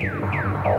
Wow.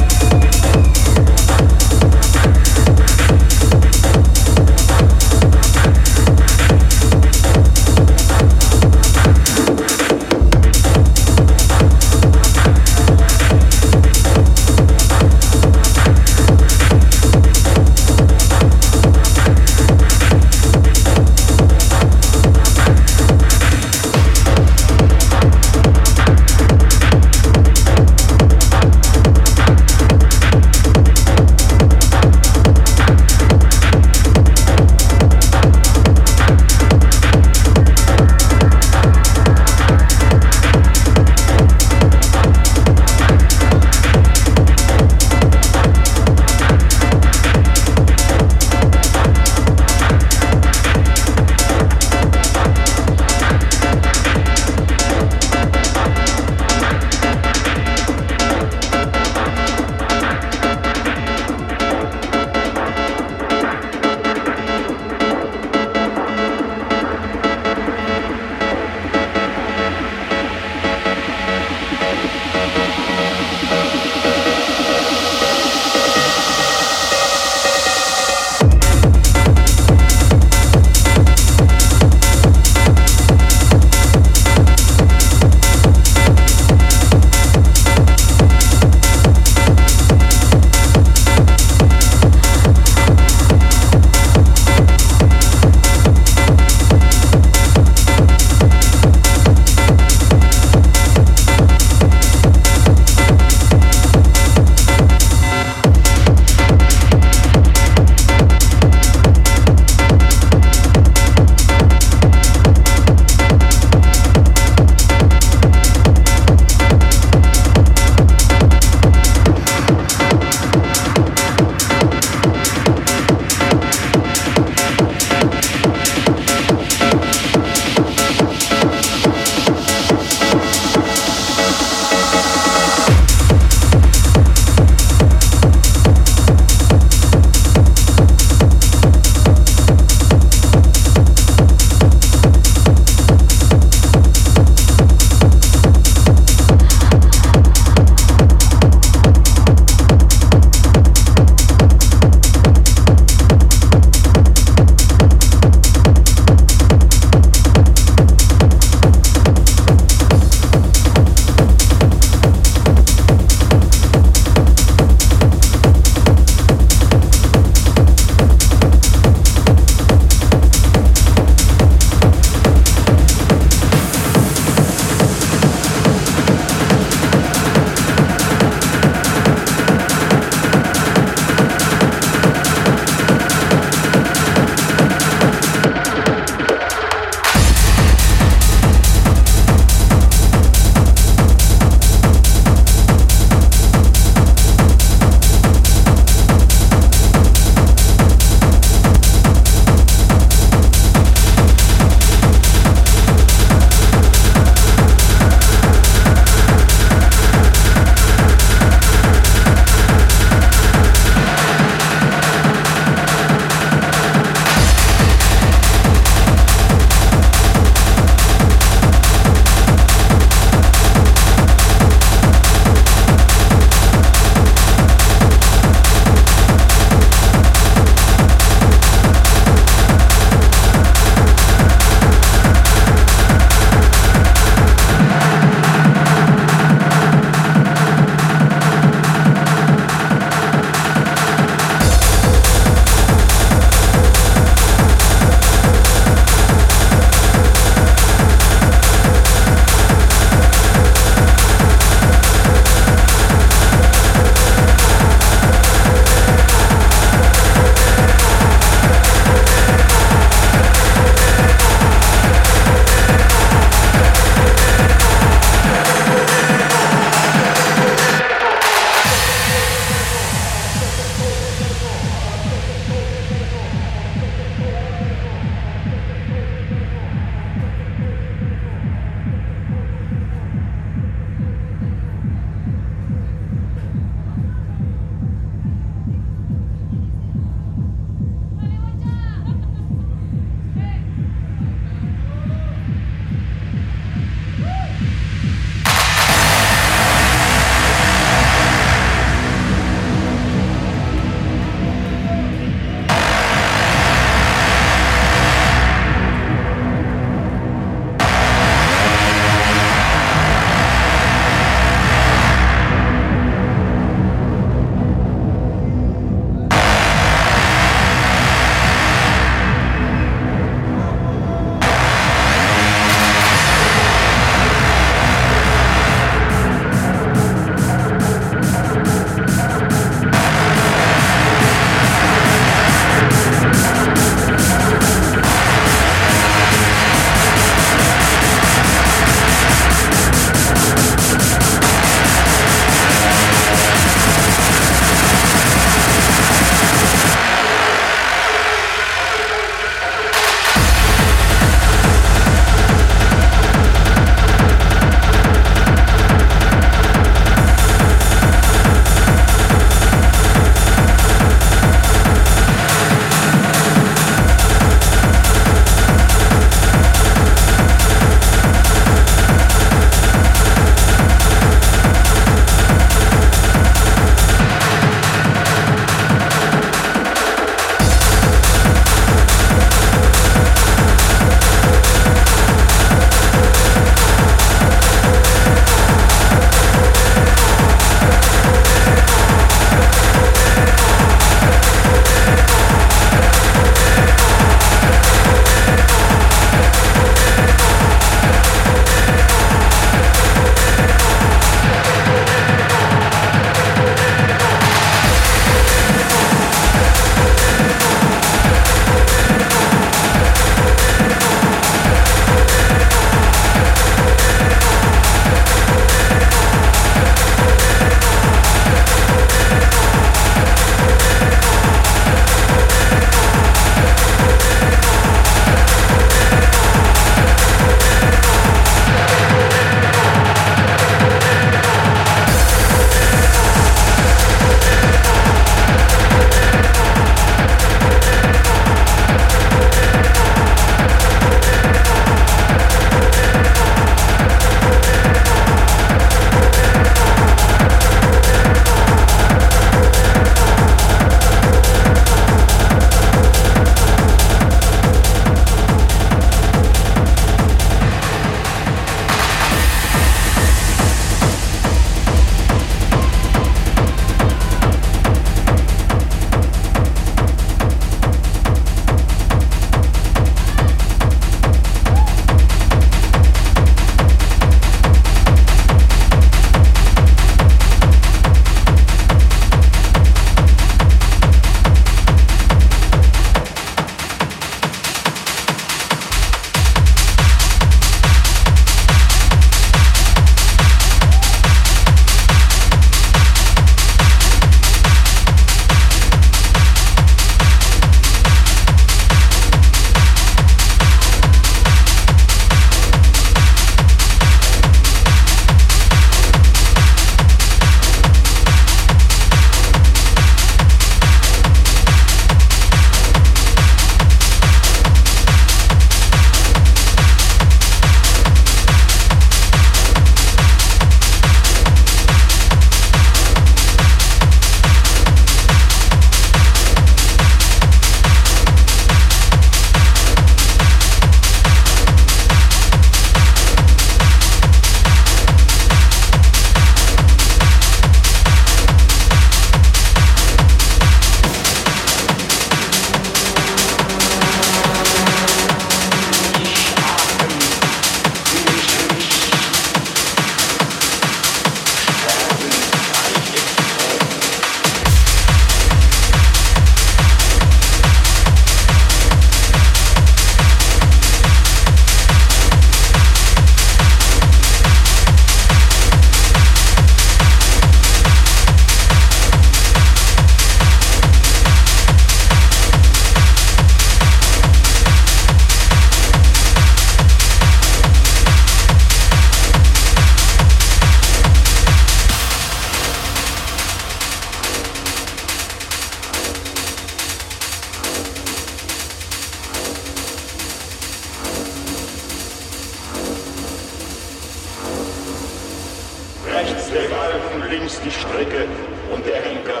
Stricke und der Henker.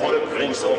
Volk ringsum